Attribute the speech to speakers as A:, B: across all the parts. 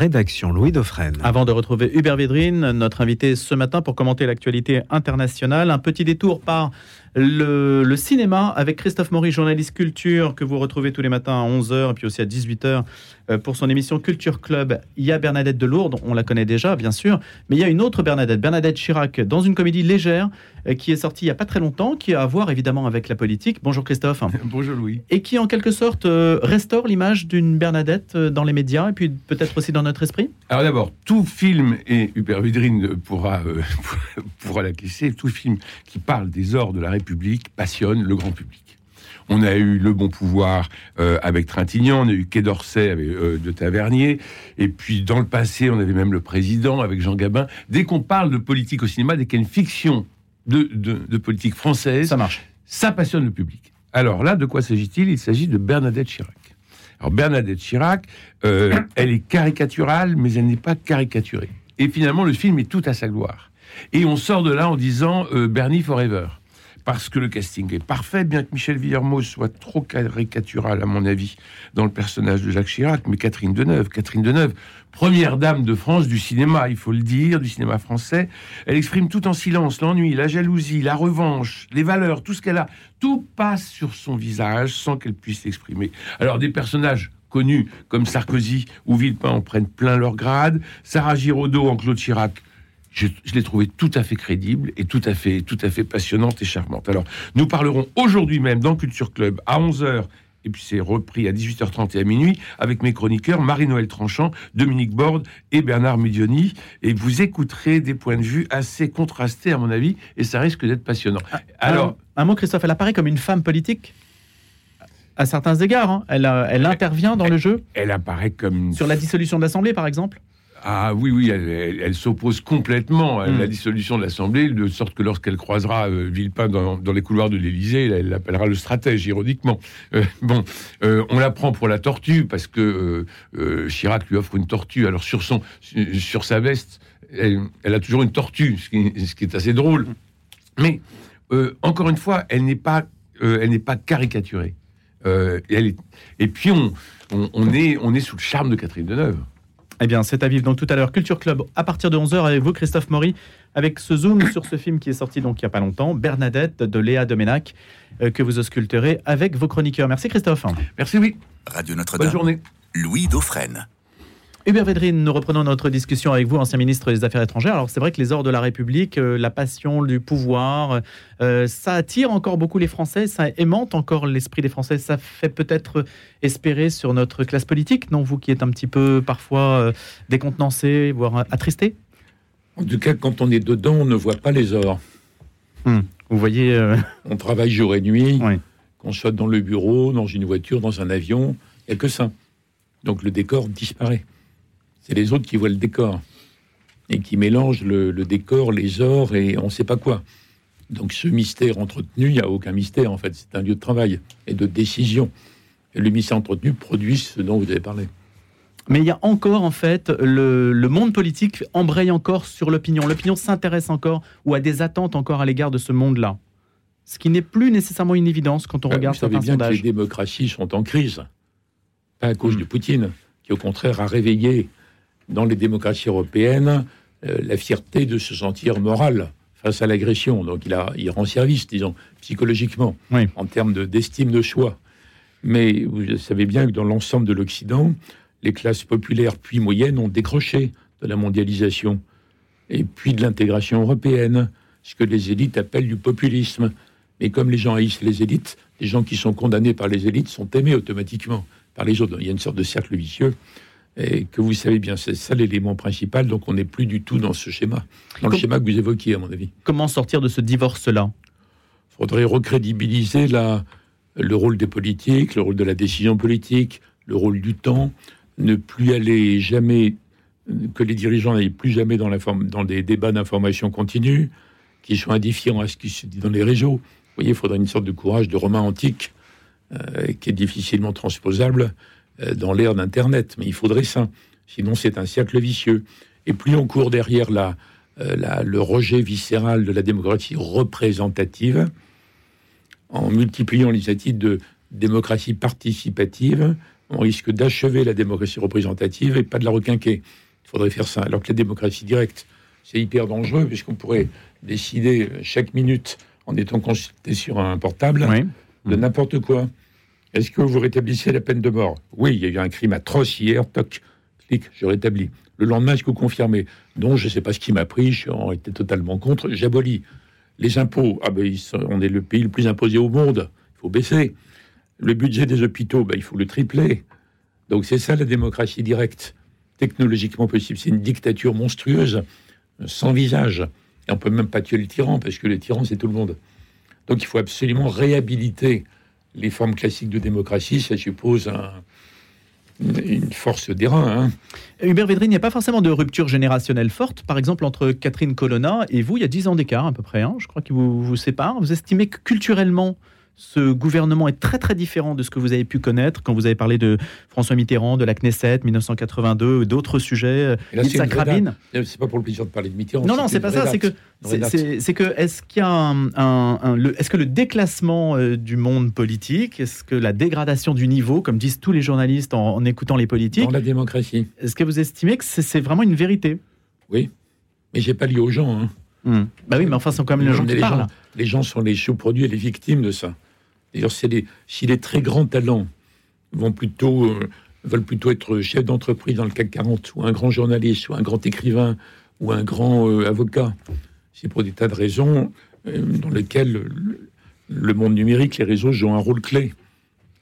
A: rédaction, Louis Dauphren.
B: Avant de retrouver Hubert Védrine, notre invité ce matin pour commenter l'actualité internationale, un petit détour par le, cinéma avec Christophe Maury, journaliste culture, que vous retrouvez tous les matins à 11h et puis aussi à 18h euh, pour son émission Culture Club. Il y a Bernadette de Lourdes, on la connaît déjà, bien sûr, mais il y a une autre Bernadette, Bernadette Chirac, dans une comédie légère euh, qui est sortie il n'y a pas très longtemps, qui a à voir évidemment avec la politique. Bonjour Christophe.
C: Bonjour Louis.
B: Et qui en quelque sorte euh, restaure l'image d'une Bernadette dans les médias et puis peut-être aussi dans notre esprit?
C: Alors d'abord, tout film, et Hubert Vidrine pourra, pourra la glisser, tout film qui parle des ors de la République passionne le grand public. On a eu Le Bon Pouvoir euh, avec Trintignant, on a eu Quai d'Orsay avec euh, de Tavernier, et puis dans le passé, on avait même le Président avec Jean Gabin. Dès qu'on parle de politique au cinéma, dès qu'il y a une fiction de, de, politique française,
B: ça marche.
C: Ça passionne le public. Alors là, de quoi s'agit-il? Il, s'agit de Bernadette Chirac. Alors Bernadette Chirac, euh, elle est caricaturale, mais elle n'est pas caricaturée. Et finalement, le film est tout à sa gloire. Et on sort de là en disant Bernie Forever parce que le casting est parfait, bien que Michel Villermoz soit trop caricatural, à mon avis, dans le personnage de Jacques Chirac, mais Catherine Deneuve, Catherine Deneuve, première dame de France du cinéma, il faut le dire, du cinéma français, elle exprime tout en silence, l'ennui, la jalousie, la revanche, les valeurs, tout ce qu'elle a, tout passe sur son visage sans qu'elle puisse l'exprimer. Alors des personnages connus comme Sarkozy ou Villepin en prennent plein leur grade, Sarah Giraudot en Claude Chirac je, l'ai trouvée tout à fait crédible et tout à fait, tout à fait passionnante et charmante. Alors, nous parlerons aujourd'hui même dans Culture Club à 11h et puis c'est repris à 18h30 et à minuit avec mes chroniqueurs Marie-Noël Tranchant, Dominique Borde et Bernard Medioni. Et vous écouterez des points de vue assez contrastés, à mon avis, et ça risque d'être passionnant.
B: Ah, Alors, un, mot, Christophe, elle apparaît comme une femme politique? À certains égards. Hein. Elle, euh, elle, intervient dans le jeu?
C: Elle apparaît comme.
B: Sur la dissolution de l'Assemblée, par exemple?
C: Ah oui, oui, elle, s'oppose complètement à la hmm. dissolution de l'Assemblée, de sorte que lorsqu'elle croisera euh, Villepin dans, les couloirs de l'Élysée, elle l'appellera le stratège, ironiquement. Euh, bon, euh, on la prend pour la tortue, parce que Chirac lui offre une tortue. Alors sur, son, sur sa veste, elle, a toujours une tortue, ce qui, est assez drôle. Mais, encore une fois, elle n'est pas, elle n'est pas caricaturée. Elle est, et puis, on, on, est, on est sous le charme de Catherine Deneuve.
B: Eh bien, c'est à vivre donc tout à l'heure. Culture Club à partir de 11h avec vous, Christophe Maury, avec ce zoom sur ce film qui est sorti donc il n'y a pas longtemps, Bernadette de Léa Domenac, euh, que vous ausculterez avec vos chroniqueurs. Merci Christophe.
C: Merci, oui.
D: Radio Notre-Dame.
C: Bonne journée.
D: Louis Dauphren.
B: Hubert Védrine, nous reprenons notre discussion avec vous, ancien ministre des Affaires étrangères. Alors c'est vrai que les ors de la République, euh, la passion du pouvoir, euh, ça attire encore beaucoup les Français, ça aimante encore l'esprit des Français. Ça fait peut-être espérer sur notre classe politique, non Vous qui êtes un petit peu parfois euh, décontenancé, voire attristé?
E: En tout cas, quand on est dedans, on ne voit pas les ors.
B: Hmm. Vous voyez...
E: On travaille jour et nuit, qu'on soit dans le bureau, dans une voiture, dans un avion, il n'y a que ça. Donc le décor disparaît c'est les autres qui voient le décor et qui mélangent le, décor, les ors et on ne sait pas quoi. Donc ce mystère entretenu, il n'y a aucun mystère en fait, c'est un lieu de travail et de décision. Et le mystère entretenu produit ce dont vous avez parlé.
B: Mais il y a encore, en fait, le, monde politique embraye encore sur l'opinion. L'opinion s'intéresse encore ou a des attentes encore à l'égard de ce monde-là. Ce qui n'est plus nécessairement une évidence quand on euh, regarde
E: vous savez bien que les démocraties sont en crise. Pas à cause hmm. de Poutine, qui au contraire a réveillé dans les démocraties européennes euh, la fierté de se sentir moral face à l'agression. Donc il, a, il rend service, disons, psychologiquement, en termes d'estime de, choix. Mais vous savez bien que dans l'ensemble de l'Occident, les classes populaires puis moyennes ont décroché de la mondialisation et puis de l'intégration européenne, ce que les élites appellent du populisme. Mais comme les gens haïssent les élites, les gens qui sont condamnés par les élites sont aimés automatiquement par les autres. Il y a une sorte de cercle vicieux et que vous savez bien, c'est ça l'élément principal. Donc on n'est plus du tout dans ce schéma, dans le schéma que vous évoquiez, à mon avis.
B: Comment sortir de ce divorce-là?
E: Il faudrait recrédibiliser la, le rôle des politiques, le rôle de la décision politique, le rôle du temps, ne plus aller jamais, que les dirigeants n'aillent plus jamais dans, la dans des débats d'information continue, qui soient indifférents à ce qui se dit dans les réseaux. Vous voyez, il faudrait une sorte de courage de romain antique euh, qui est difficilement transposable dans l'ère d'Internet. Mais il faudrait ça. Sinon, c'est un cercle vicieux. Et plus on court derrière euh, la, le rejet viscéral de la démocratie représentative, en multipliant les titres de démocratie participative, on risque d'achever la démocratie représentative et pas de la requinquer. Il faudrait faire ça. Alors que la démocratie directe, c'est hyper dangereux puisqu'on pourrait décider chaque minute en étant consulté sur un portable
B: Oui.
E: de n'importe quoi. Est-ce que vous rétablissez la peine de mort? Oui, il y a eu un crime atroce hier, toc, clic, je rétablis. Le lendemain, est-ce que vous confirmez? Non, je ne sais pas ce qui m'a pris, je suis en été totalement contre, j'abolis. Les impôts, ah ben, on est le pays le plus imposé au monde, il faut baisser. Le budget des hôpitaux, ben, il faut le tripler. Donc c'est ça la démocratie directe, technologiquement possible. C'est une dictature monstrueuse, sans visage. Et on peut même pas tuer le tyran, parce que le tyran, c'est tout le monde. Donc il faut absolument réhabiliter les formes classiques de démocratie. Ça suppose un- une, force des reins. hein.
B: Hubert Védrine, il n'y a pas forcément de rupture générationnelle forte. Par exemple, entre Catherine Colonna et vous, il y a 10 ans d'écart à peu près. hein. Je crois qu'il vous, vous sépare. Vous estimez que culturellement, ce gouvernement est très très différent de ce que vous avez pu connaître quand vous avez parlé de François Mitterrand, de la Knesset, 1982, d'autres sujets, Yitzhak Rabin.
E: C'est pas pour le plaisir de parler de Mitterrand.
B: Non, non, c'est pas ça. C'est que, c'est- est-ce qu'il y a un, un- un- le- est-ce que le déclassement euh, du monde politique, est-ce que la dégradation du niveau, comme disent tous les journalistes en, en écoutant les politiques,
E: Dans la démocratie.
B: est-ce que vous estimez que c'est vraiment une vérité?
E: Oui. Mais j'ai pas lié aux gens. hein.
B: Bah oui, mais enfin, c'est quand même les gens qui
E: les,
B: parlent.
E: gens, les gens sont les sous-produits et les victimes de ça. D'ailleurs, si les très grands talents vont plutôt, euh, veulent plutôt être chef d'entreprise dans le CAC 40, ou un grand journaliste, ou un grand écrivain, ou un grand euh, avocat, c'est pour des tas de raisons euh, dans lesquelles le, le monde numérique, les réseaux jouent un rôle clé.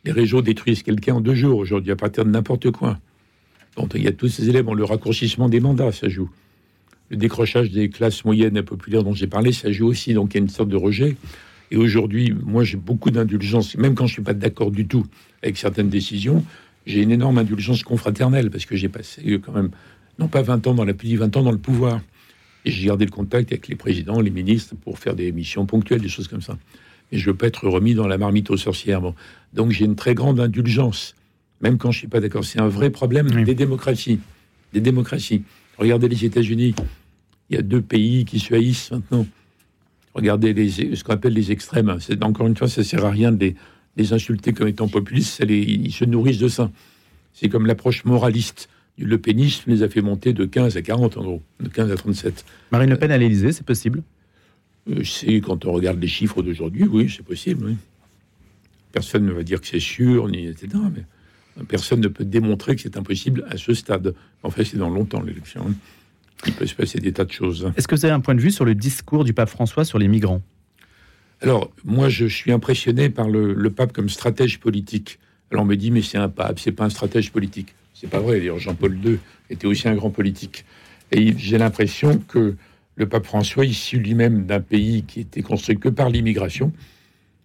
E: Les réseaux détruisent quelqu'un en deux jours aujourd'hui à partir de n'importe quoi. Donc il y a tous ces éléments, le raccourcissement des mandats, ça joue. Le décrochage des classes moyennes et populaires dont j'ai parlé, ça joue aussi. Donc il y a une sorte de rejet. Et aujourd'hui, moi, j'ai beaucoup d'indulgence, même quand je suis pas d'accord du tout avec certaines décisions, j'ai une énorme indulgence confraternelle parce que j'ai passé euh, quand même, non pas 20 ans dans la plus 20 ans dans le pouvoir. Et j'ai gardé le contact avec les présidents, les ministres pour faire des missions ponctuelles, des choses comme ça. Et je veux pas être remis dans la marmite aux sorcières. Bon. Donc j'ai une très grande indulgence, même quand je suis pas d'accord. C'est un vrai problème
B: Oui.
E: des démocraties. Des démocraties. Regardez les États-Unis. Il y a deux pays qui se haïssent maintenant. Regardez les, ce qu'on appelle les extrêmes. C'est, encore une fois, ça sert à rien de les, les insulter comme étant populistes. les- ils se nourrissent de ça. C'est comme l'approche moraliste du Le Penisme les a fait monter de 15 à 40, en gros, de 15 à 37.
B: Marine Le Pen à l'Élysée, c'est possible?
E: Euh, c'est quand on regarde les chiffres d'aujourd'hui, oui, c'est possible. oui. Personne ne va dire que c'est sûr, ni etc. Mais personne ne peut démontrer que c'est impossible à ce stade. En fait, c'est dans longtemps l'élection. Il peut se passer des tas de choses.
B: Est-ce que vous avez un point de vue sur le discours du pape François sur les migrants?
E: Alors, moi, je suis impressionné par le, le pape comme stratège politique. Alors, on me dit, mais c'est un pape, c'est pas un stratège politique. C'est pas vrai. D'ailleurs, Jean-Paul II était aussi un grand politique. Et j'ai l'impression que le pape François, issu lui-même d'un pays qui était construit que par l'immigration,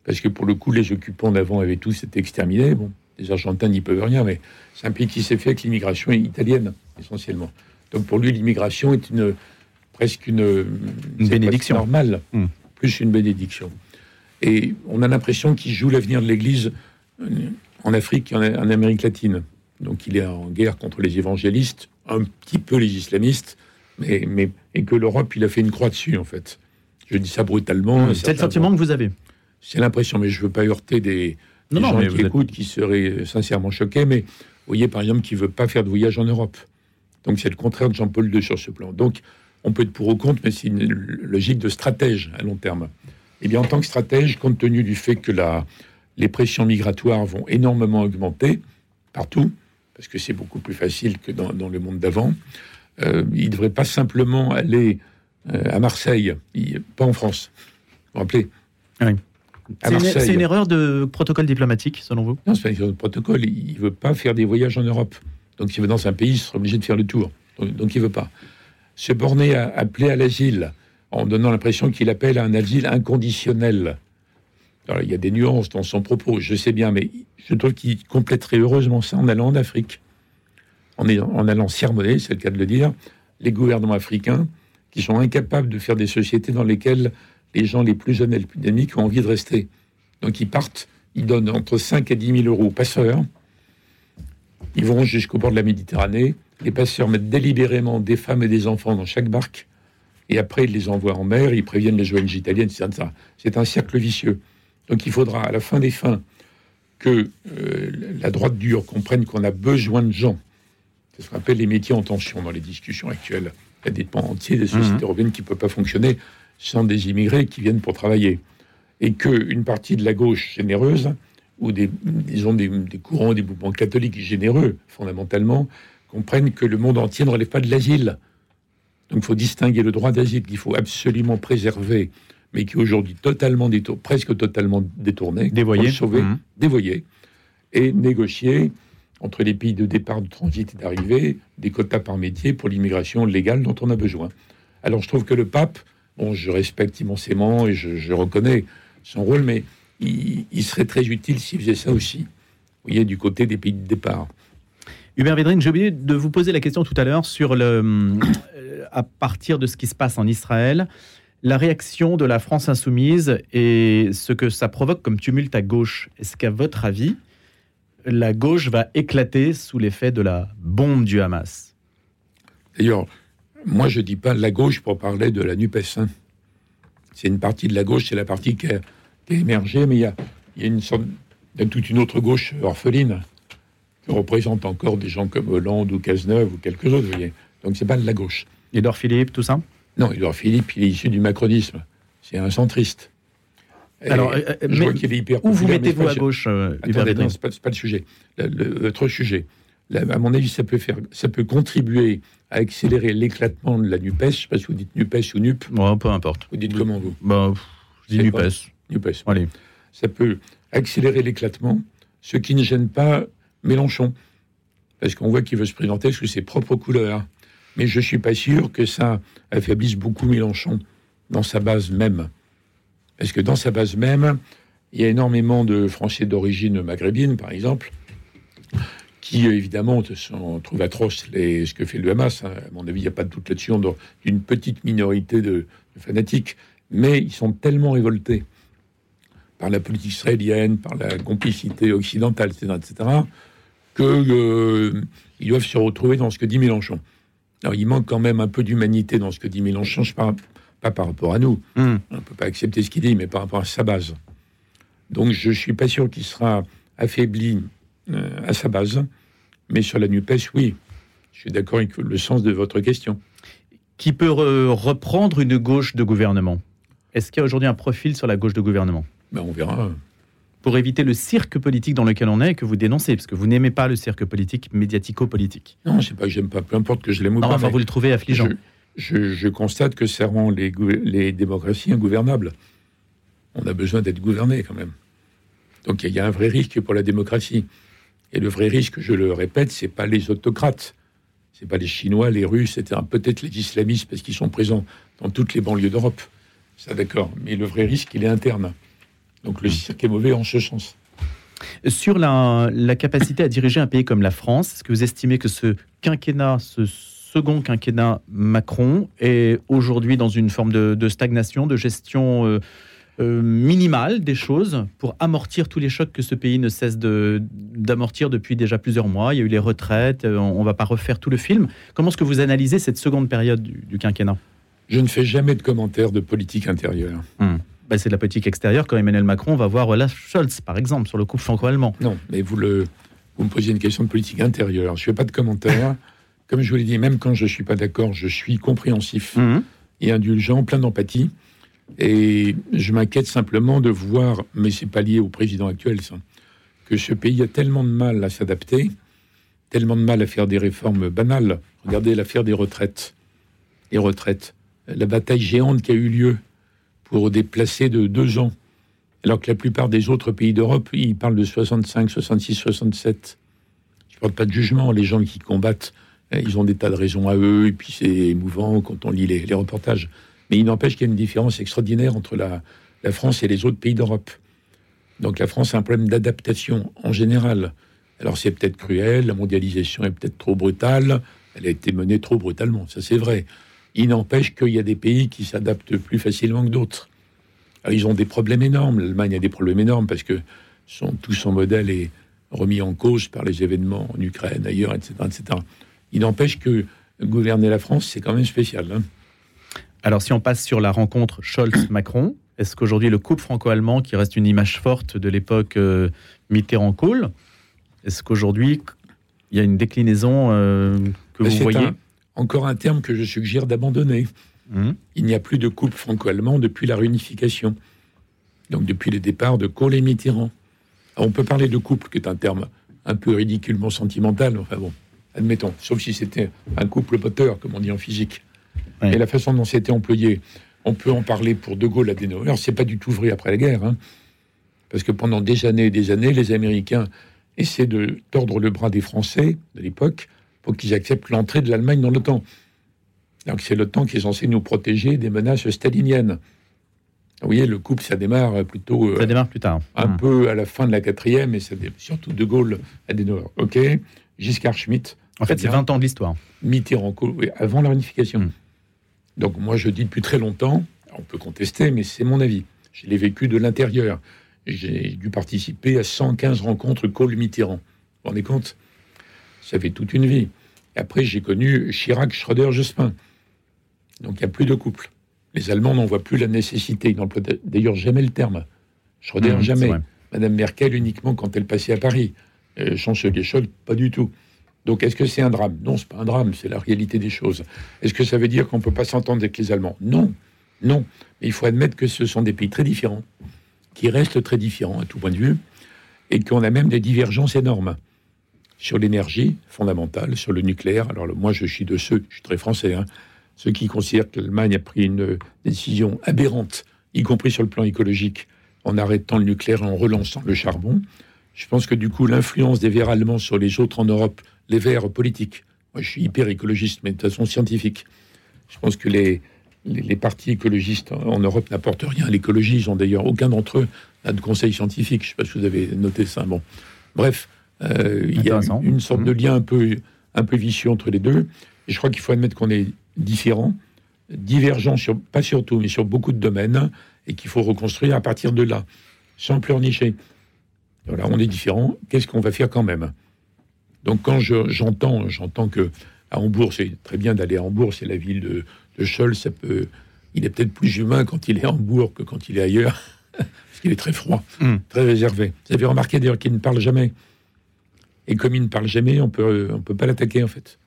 E: parce que pour le coup, les occupants d'avant avaient tous été exterminés. Bon, les Argentins n'y peuvent rien, mais c'est un pays qui s'est fait avec l'immigration italienne, essentiellement. Donc, pour lui, l'immigration est une presque une,
B: bénédiction.
E: normale,
B: Hmm.
E: plus une bénédiction. Et on a l'impression qu'il joue l'avenir de l'Église euh, en Afrique et en, en Amérique latine. Donc il est en guerre contre les évangélistes, un petit peu les islamistes, mais, mais et que l'Europe, il a fait une croix dessus, en fait. Je dis ça brutalement.
B: C'est le sentiment que vous avez.
E: c'est l'impression, mais je veux pas heurter des,
B: Non,
E: des
B: non,
E: gens qui
B: êtes-
E: écoutent, qui seraient sincèrement choqués. Mais vous voyez, par exemple, qui veut pas faire de voyage en Europe. Donc c'est le contraire de Jean-Paul II sur ce plan. Donc on peut être pour ou contre, mais c'est une logique de stratège à long terme. Et bien en tant que stratège, compte tenu du fait que la, les pressions migratoires vont énormément augmenter partout, parce que c'est beaucoup plus facile que dans, dans le monde d'avant, euh, il ne devrait pas simplement aller euh, à Marseille, il- pas en France. Vous vous rappelez
B: Oui. C'est une, erreur de protocole diplomatique, selon vous?
E: Non, c'est pas une question de protocole. Il ne veut pas faire des voyages en Europe. Donc, s'il va dans un pays, il sera obligé de faire le tour. Donc, il ne veut pas. Se borner à appeler à l'asile en donnant l'impression qu'il appelle à un asile inconditionnel. Il y a des nuances dans son propos, je sais bien, mais je trouve qu'il compléterait heureusement ça en allant en Afrique, en allant sermonner, c'est le cas de le dire, les gouvernements africains qui sont incapables de faire des sociétés dans lesquelles les gens les plus jeunes et les plus dynamiques ont envie de rester. Donc, ils partent, ils donnent entre 5 et 10 000 euros aux passeurs. Ils vont jusqu'au bord de la Méditerranée. Les passeurs mettent délibérément des femmes et des enfants dans chaque barque. Et après, ils les envoient en mer. Ils préviennent les ONG italiennes. C'est un cercle vicieux. Donc, il faudra, à la fin des fins, que euh, la droite dure comprenne qu'on a besoin de gens. C'est ce qu'on appelle les métiers en tension dans les discussions actuelles. Il y a des pans entiers des sociétés
B: Mhm.
E: européennes qui ne peuvent pas fonctionner sans des immigrés qui viennent pour travailler. Et qu'une partie de la gauche généreuse, ou des, disons des, des courants, des mouvements catholiques généreux, fondamentalement, comprennent que le monde entier ne relève pas de l'asile. Donc il faut distinguer le droit d'asile qu'il faut absolument préserver, mais qui est aujourd'hui totalement détour- presque totalement détourné,
B: Dévoyé.
E: sauver,
B: Mhm.
E: dévoyé, et négocier entre les pays de départ, de transit et d'arrivée des quotas par métier pour l'immigration légale dont on a besoin. Alors je trouve que le pape, bon, je respecte immensément et je, je reconnais son rôle, mais il, il serait très utile s'il faisait ça aussi. Vous voyez, du côté des pays de départ.
B: Hubert Védrine, j'ai oublié de vous poser la question tout à l'heure sur le, euh, à partir de ce qui se passe en Israël, la réaction de la France insoumise et ce que ça provoque comme tumulte à gauche. Est-ce qu'à votre avis, la gauche va éclater sous l'effet de la bombe du Hamas?
E: D'ailleurs, moi je dis pas la gauche pour parler de la NUPES. hein. C'est une partie de la gauche, c'est la partie qui a émergé, mais il y a, il y a une sorte, y a toute une autre gauche orpheline qui représente encore des gens comme Hollande ou Cazeneuve ou quelques autres, vous voyez. Donc c'est pas de la gauche.
B: Édouard Philippe, tout ça?
E: Non, Édouard Philippe, il est issu du macronisme. C'est un centriste.
B: Alors, euh,
E: je
B: mais
E: vois qu'il est hyper
B: Où vous mettez-vous à gauche, euh,
E: Attendez, non, c'est pas, c'est pas le sujet. Le, le- l'autre sujet. Là, à mon avis, ça peut faire, ça peut contribuer à accélérer l'éclatement de la Nupes. Je sais pas si vous dites Nupes ou Nup.
B: Bon, Peu importe.
E: Vous dites comment vous?
B: Bah, je dis
E: C'est quoi
B: NUPES. Allez.
E: Ça peut accélérer l'éclatement, ce qui ne gêne pas Mélenchon, parce qu'on voit qu'il veut se présenter sous ses propres couleurs. Mais je suis pas sûr que ça affaiblisse beaucoup Mélenchon dans sa base même, parce que dans sa base même, il y a énormément de Français d'origine maghrébine, par exemple, qui évidemment sont, trouvent atroce les, ce que fait le Hamas. hein. À mon avis, il n'y a pas de doute là-dessus. On doit- une petite minorité de, de fanatiques, mais ils sont tellement révoltés par la politique israélienne, par la complicité occidentale, etc., etc., que euh, doivent se retrouver dans ce que dit Mélenchon. Alors, il manque quand même un peu d'humanité dans ce que dit Mélenchon, je parle pas par rapport à nous.
B: Hum.
E: On ne peut pas accepter ce qu'il dit, mais par rapport à sa base. Donc, je ne suis pas sûr qu'il sera affaibli euh, à sa base, mais sur la NUPES, oui. Je suis d'accord avec le sens de votre question.
B: Qui peut re- reprendre une gauche de gouvernement? Est-ce qu'il y a aujourd'hui un profil sur la gauche de gouvernement?
E: Ben, on verra.
B: pour éviter le cirque politique dans lequel on est et que vous dénoncez, parce que vous n'aimez pas le cirque politique médiatico-politique.
E: Non, c'est pas que j'aime pas, peu importe que je l'aime ou pas.
B: enfin, vous le trouvez affligeant.
E: Je, je- je constate que ça rend les démocraties ingouvernables. On a besoin d'être gouverné quand même. Donc il y a un vrai risque pour la démocratie. Et le vrai risque, je le répète, c'est pas les autocrates, c'est pas les Chinois, les Russes, etc. Peut-être les islamistes parce qu'ils sont présents dans toutes les banlieues d'Europe. Ça d'accord. Mais le vrai risque, il est interne. Donc le cirque est mauvais en ce sens.
B: Sur la, la capacité à diriger un pays comme la France, est-ce que vous estimez que ce quinquennat, ce second quinquennat Macron, est aujourd'hui dans une forme de, de stagnation, de gestion euh, euh, minimale des choses pour amortir tous les chocs que ce pays ne cesse de- d'amortir depuis déjà plusieurs mois? Il y a eu les retraites, euh, on ne va pas refaire tout le film. Comment est-ce que vous analysez cette seconde période du, du quinquennat?
E: Je ne fais jamais de commentaires de politique intérieure.
B: Bah, C'est de la politique extérieure quand Emmanuel Macron va voir Olaf Scholz, par exemple, sur le couple franco-allemand.
E: Non, mais vous, le, vous me posez une question de politique intérieure. Je ne fais pas de commentaires. Comme je vous l'ai dit, même quand je ne suis pas d'accord, je suis compréhensif
B: Mhm.
E: et indulgent, plein d'empathie. Et je m'inquiète simplement de voir, mais c'est pas lié au président actuel, ça, que ce pays a tellement de mal à s'adapter, tellement de mal à faire des réformes banales. Regardez l'affaire des retraites. Les retraites. La bataille géante qui a eu lieu pour déplacer de deux ans alors que la plupart des autres pays d'Europe, ils parlent de 65, 66, 67. Je ne parle pas de jugement. Les gens qui combattent, euh, ils ont des tas de raisons à eux, et puis c'est émouvant quand on lit les, reportages. Mais il n'empêche qu'il y a une différence extraordinaire entre la France et les autres pays d'Europe. Donc la France a un problème d'adaptation en général. Alors c'est peut-être cruel, la mondialisation est peut-être trop brutale, elle a été menée trop brutalement, ça c'est vrai. Il n'empêche qu'il y a des pays qui s'adaptent plus facilement que d'autres. Ils ont des problèmes énormes. L'Allemagne a des problèmes énormes parce que son, tout son modèle est remis en cause par les événements en Ukraine, ailleurs, etc. etc. Il n'empêche que gouverner la France, c'est quand même spécial. hein.
B: Alors, si on passe sur la rencontre Scholz-Macron, est-ce qu'aujourd'hui, le couple franco-allemand, qui reste une image forte de l'époque euh, Mitterrand-Kohl, est-ce qu'aujourd'hui, il y a une déclinaison euh, que
E: Mais
B: vous voyez?
E: un- encore un terme que je suggère d'abandonner.
B: Hum,
E: Il n'y a plus de couple franco-allemand depuis la réunification. Donc depuis le départ de Kohl et Mitterrand. Alors, on peut parler de couple, qui est un terme un peu ridiculement sentimental, enfin bon, admettons, sauf si c'était un couple moteur, comme on dit en physique. Et la façon dont c'était employé, on peut en parler pour De Gaulle, Adenauer, c'est pas du tout vrai après la guerre, hein. parce que pendant des années et des années, les Américains essaient de tordre le bras des Français de l'époque pour qu'ils acceptent l'entrée de l'Allemagne dans l'OTAN. Donc c'est l'OTAN qui est censé nous protéger des menaces staliniennes. Vous voyez, le couple, ça démarre plutôt euh,
B: Ça démarre plus tard.
E: un
B: Hum.
E: peu à la fin de la quatrième, et ça surtout De Gaulle, Adenauer. OK Giscard Schmitt,
B: En fait, c'est
E: bien.
B: 20 ans de l'histoire.
E: Mitterrand, avant la réunification.
B: Mm.
E: Donc moi, je dis depuis très longtemps, on peut contester, mais c'est mon avis. Je l'ai vécu de l'intérieur. J'ai dû participer à 115 rencontres Kohl-Mitterrand. Vous vous rendez compte? Ça fait toute une vie. Et après, j'ai connu Chirac, Schröder, Jospin. Donc il n'y a plus de couple. Les Allemands n'en voient plus la nécessité. Ils n'emploient d'ailleurs jamais le terme. Schröder,
B: c'est
E: jamais. Madame Merkel uniquement quand elle passait à Paris. Euh, chancelier Scholz, pas du tout. Donc est-ce que c'est un drame? Non, c'est pas un drame, c'est la réalité des choses. Est-ce que ça veut dire qu'on peut pas s'entendre avec les Allemands? Non, non. Mais il faut admettre que ce sont des pays très différents, qui restent très différents à tout point de vue, et qu'on a même des divergences énormes sur l'énergie fondamentale, sur le nucléaire. Alors moi, je suis de ceux, je suis très français, hein, ceux qui considèrent que l'Allemagne a pris une décision aberrante, y compris sur le plan écologique, en arrêtant le nucléaire et en relançant le charbon. Je pense que du coup, l'influence des Verts allemands sur les autres en Europe, les Verts politiques, moi je suis hyper écologiste, mais de façon scientifique. Je pense que les, les, partis écologistes en, en Europe n'apportent rien à l'écologie. Ils ont d'ailleurs aucun d'entre eux n'a de conseil scientifique. Je ne sais pas si vous avez noté ça. Bon, bref, euh, il y a une sorte de lien un peu, un peu vicieux entre les deux. Et je crois qu'il faut admettre qu'on est différents, divergents sur, pas sur tout, mais sur beaucoup de domaines, et qu'il faut reconstruire à partir de là, sans pleurnicher. Voilà, on est différents. Qu'est-ce qu'on va faire quand même? Donc quand je- j'entends, j'entends que à Hambourg, c'est très bien d'aller à Hambourg, c'est la ville de, de Scholl, ça peut, il est peut-être plus humain quand il est à Hambourg que quand il est ailleurs, parce qu'il est très froid,
B: Mm.
E: très réservé. Vous avez remarqué d'ailleurs qu'il ne parle jamais. Et comme il ne parle jamais, on peut, on peut pas l'attaquer en fait.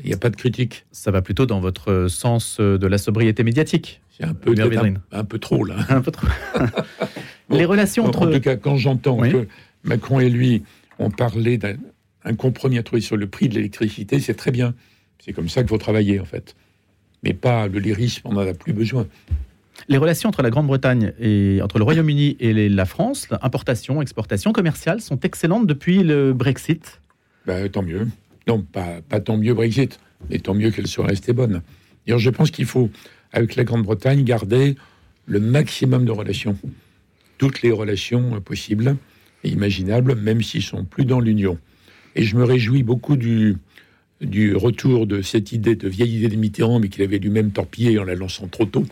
E: Il n'y a pas de critique.
B: Ça va plutôt dans votre sens euh, de la sobriété médiatique.
E: C'est un peu, un, un peu trop là.
B: Un peu trop.
E: Bon.
B: Les relations
E: En-
B: entre.
E: En tout cas, quand j'entends
B: Oui.
E: que Macron et lui ont parlé d'un un compromis à trouver sur le prix de l'électricité, c'est très bien. C'est comme ça qu'il faut travailler, en fait. Mais pas le lyrisme, on n'en a plus besoin.
B: Les relations entre la Grande-Bretagne et entre le Royaume-Uni et la France, importation, exportation commerciale, sont excellentes depuis le Brexit?
E: Ben, tant mieux. Non, pas, tant mieux Brexit, mais tant mieux qu'elle soit restée bonne. D'ailleurs, je pense qu'il faut, avec la Grande-Bretagne, garder le maximum de relations. Toutes les relations possibles et imaginables, même s'ils sont plus dans l'Union. Et je me réjouis beaucoup du, du retour de cette idée, de vieille idée de Mitterrand, mais qu'il avait lui-même torpillée en la lançant trop tôt,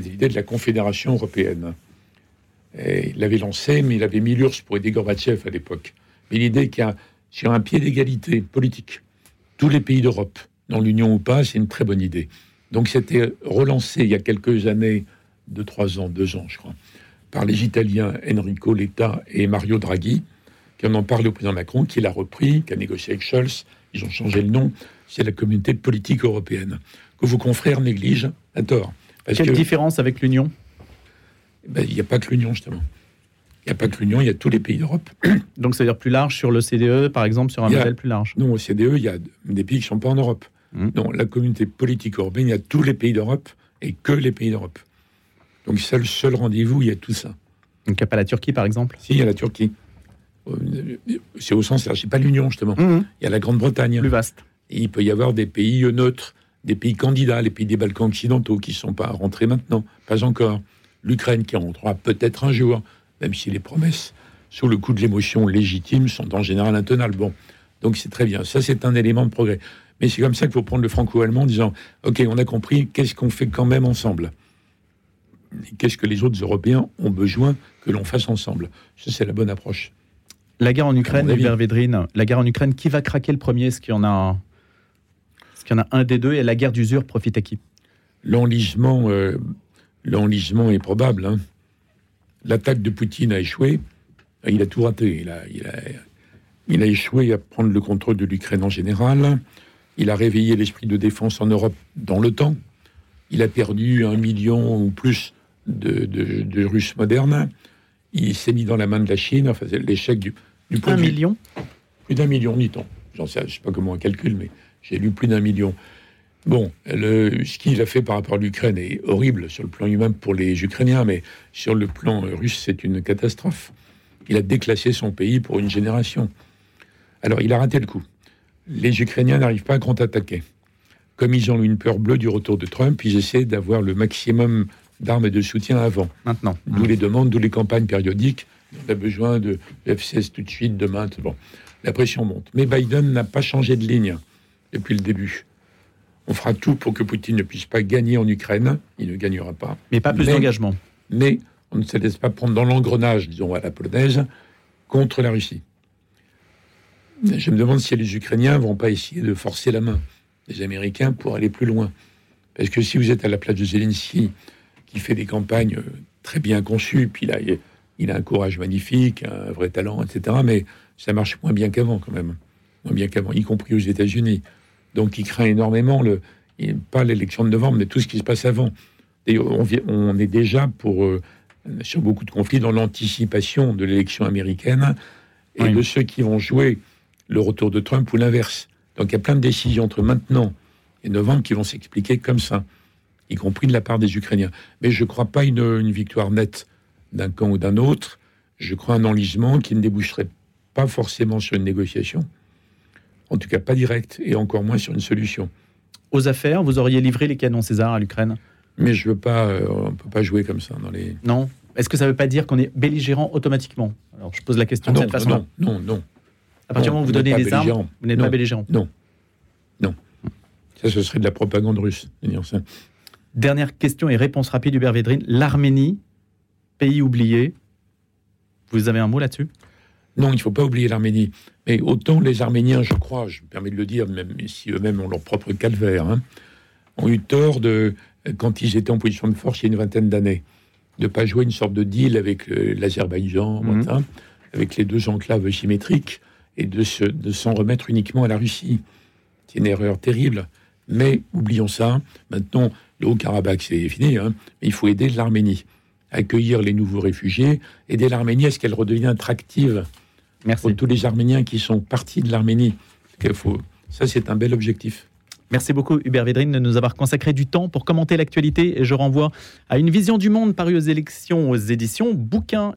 E: qui l'idée de la Confédération européenne. Et il l'avait lancée, mais il avait mis l'URSS pour aider Gorbatchev à l'époque. Mais l'idée qu'il a sur un pied d'égalité politique, tous les pays d'Europe, dans l'Union ou pas, c'est une très bonne idée. Donc c'était relancé il y a quelques années, deux, trois ans, deux ans, je crois, par les Italiens Enrico Letta et Mario Draghi, qui en ont parlé au président Macron, qui l'a repris, qui a négocié avec Scholz. Ils ont changé le nom. C'est la communauté politique européenne, que vos confrères négligent à tort.
B: Quelle
E: que
B: différence avec l'Union
E: ben, il n'y a pas que l'Union, justement. Il n'y a pas que l'Union, il y a tous les pays d'Europe.
B: Donc, c'est-à-dire plus large sur l'OCDE, par exemple, sur un
E: a-
B: modèle plus large.
E: Non, au CDE, il y a des pays qui ne sont pas en Europe.
B: Mhm.
E: Non, la communauté politique européenne, il y a tous les pays d'Europe et que les pays d'Europe. Donc c'est le seul rendez-vous, il y a tout ça.
B: Donc, il n'y a pas la Turquie, par exemple
E: Si, il y a la Turquie. Euh, C'est au sens, c'est pas l'Union justement.
B: Mhm.
E: Il y a la Grande-Bretagne.
B: Plus vaste.
E: Et il peut y avoir des pays euh, neutres, des pays candidats, les pays des Balkans occidentaux qui ne sont pas rentrés maintenant, pas encore. L'Ukraine qui rentrera peut-être un jour, même si les promesses, sous le coup de l'émotion légitime, sont en général intenables. Bon, donc c'est très bien. Ça, c'est un élément de progrès. Mais c'est comme ça qu'il faut prendre le franco-allemand en disant Ok, on a compris, qu'est-ce qu'on fait quand même ensemble? Qu'est-ce que les autres Européens ont besoin que l'on fasse ensemble? Ça, c'est la bonne approche.
B: La guerre en Ukraine. Hubert Védrine, la guerre en Ukraine, qui va craquer le premier? Est-ce qu'il y en a un? Est-ce qu'il y en a un des deux Et la guerre d'usure profite à qui?
E: L'enlisement euh, l'enlisement est probable. hein. L'attaque de Poutine a échoué. Il a tout raté. Il a, il, a, il a échoué à prendre le contrôle de l'Ukraine en général. Il a réveillé l'esprit de défense en Europe dans le temps. Il a perdu un million ou plus de, de- de Russes modernes. Il s'est mis dans la main de la Chine. Enfin, c'est l'échec du, du point
B: Un
E: de vue-
B: million?
E: Plus d'un million, dit-on. J'en sais, je sais pas comment on calcule, mais j'ai lu plus d'un million. Bon, le- ce qu'il a fait par rapport à l'Ukraine est horrible sur le plan humain pour les Ukrainiens, mais sur le plan russe, c'est une catastrophe. Il a déclassé son pays pour une génération. Alors, il a raté le coup. Les Ukrainiens n'arrivent pas à contre-attaquer. Comme ils ont une peur bleue du retour de Trump, ils essaient d'avoir le maximum d'armes et de soutien avant.
B: maintenant.
E: D'où les demandes, d'où les campagnes périodiques. On a besoin de F-16 tout de suite, demain. Bon, la pression monte. Mais Biden n'a pas changé de ligne depuis le début. On fera tout pour que Poutine ne puisse pas gagner en Ukraine. Il ne gagnera pas.
B: Mais pas plus d'engagement.
E: Mais on ne se laisse pas prendre dans l'engrenage, disons, à la polonaise, contre la Russie. Je me demande si les Ukrainiens vont pas essayer de forcer la main des Américains pour aller plus loin. Parce que si vous êtes à la place de Zelensky, qui fait des campagnes euh, très bien conçues, puis là, il a un courage magnifique, un vrai talent, etc. Mais ça marche moins bien qu'avant, quand même. Moins bien qu'avant, y compris aux États-Unis. Donc, il craint énormément, le, pas l'élection de novembre, mais tout ce qui se passe avant. Et on, est déjà pour, euh, sur beaucoup de conflits dans l'anticipation de l'élection américaine et
B: Oui.
E: de ceux qui vont jouer le retour de Trump ou l'inverse. Donc il y a plein de décisions entre maintenant et novembre qui vont s'expliquer comme ça, y compris de la part des Ukrainiens. Mais je ne crois pas une, une victoire nette d'un camp ou d'un autre. Je crois un enlisement qui ne déboucherait pas forcément sur une négociation, en tout cas pas directe, et encore moins sur une solution.
B: Aux affaires, vous auriez livré les canons César à l'Ukraine?
E: Mais je veux pas, euh, on peut pas jouer comme ça dans les.
B: Non Est-ce que ça ne veut pas dire qu'on est belligérant automatiquement? Alors, je pose la question
E: Ah
B: de
E: non,
B: cette façon.
E: non, non, non.
B: À partir du moment où vous
E: Non,
B: donnez les armes, vous n'êtes
E: Non.
B: pas belligérant.
E: Ça, ce serait de la propagande russe. ça.
B: Dernière question et réponse rapide, Hubert Védrine. L'Arménie, pays oublié. Vous avez un mot là-dessus?
E: Non, il ne faut pas oublier l'Arménie. Mais autant les Arméniens, je crois, je me permets de le dire, même si eux-mêmes ont leur propre calvaire, hein, ont eu tort de, quand ils étaient en position de force il y a une vingtaine d'années, de ne pas jouer une sorte de deal avec euh, l'Azerbaïdjan,
B: Mhm.
E: avec les deux enclaves symétriques, et de se- de s'en remettre uniquement à la Russie. C'est une erreur terrible. Mais oublions ça. Maintenant, le Haut-Karabakh, c'est fini. hein, mais il faut aider l'Arménie. Accueillir les nouveaux réfugiés, aider l'Arménie à ce qu'elle redevienne attractive
B: Merci.
E: pour tous les Arméniens qui sont partis de l'Arménie. faut- Ça, c'est un bel objectif.
B: Merci beaucoup Hubert Védrine de nous avoir consacré du temps pour commenter l'actualité et je renvoie à une vision du monde parue aux élections aux éditions bouquins